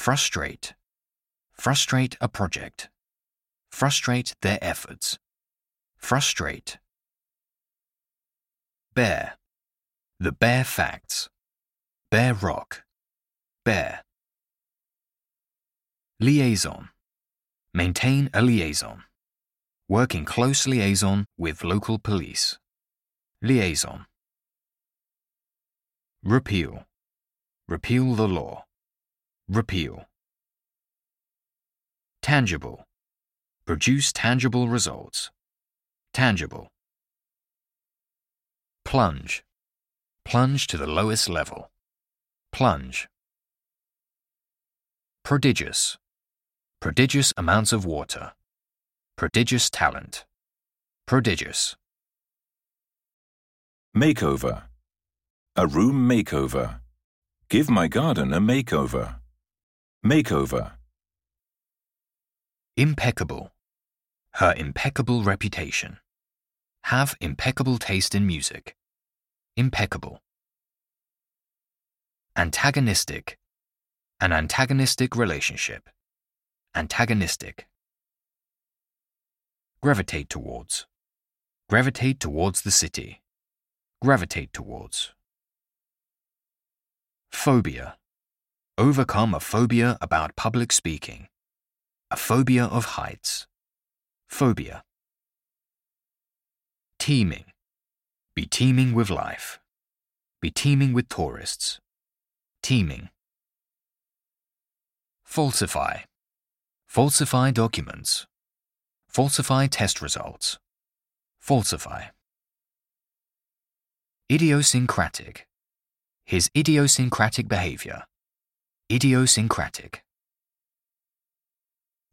Frustrate. Frustrate a project. Frustrate their efforts. Frustrate. Bare. The bare facts. Bare rock. Bare. Liaison. Maintain a liaison. Work in close liaison with local police. Liaison. Repeal. Repeal the law. Repeal. Tangible. Produce tangible results. Tangible. Plunge. Plunge to the lowest level. Plunge. Prodigious. Prodigious amounts of water. Prodigious talent. Prodigious. Makeover. A room makeover. Give my garden a makeover. Makeover. Impeccable. Her impeccable reputation. Have impeccable taste in music. Impeccable. Antagonistic. An antagonistic relationship. Antagonistic. Gravitate towards. Gravitate towards the city. Gravitate towards. Phobia. Overcome a phobia about public speaking. A phobia of heights. Phobia. Teeming. Be teeming with life. Be teeming with tourists. Teeming. Falsify. Falsify documents. Falsify test results. Falsify. Idiosyncratic. His idiosyncratic behavior. Idiosyncratic.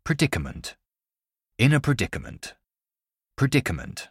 Predicament. In a predicament. Predicament.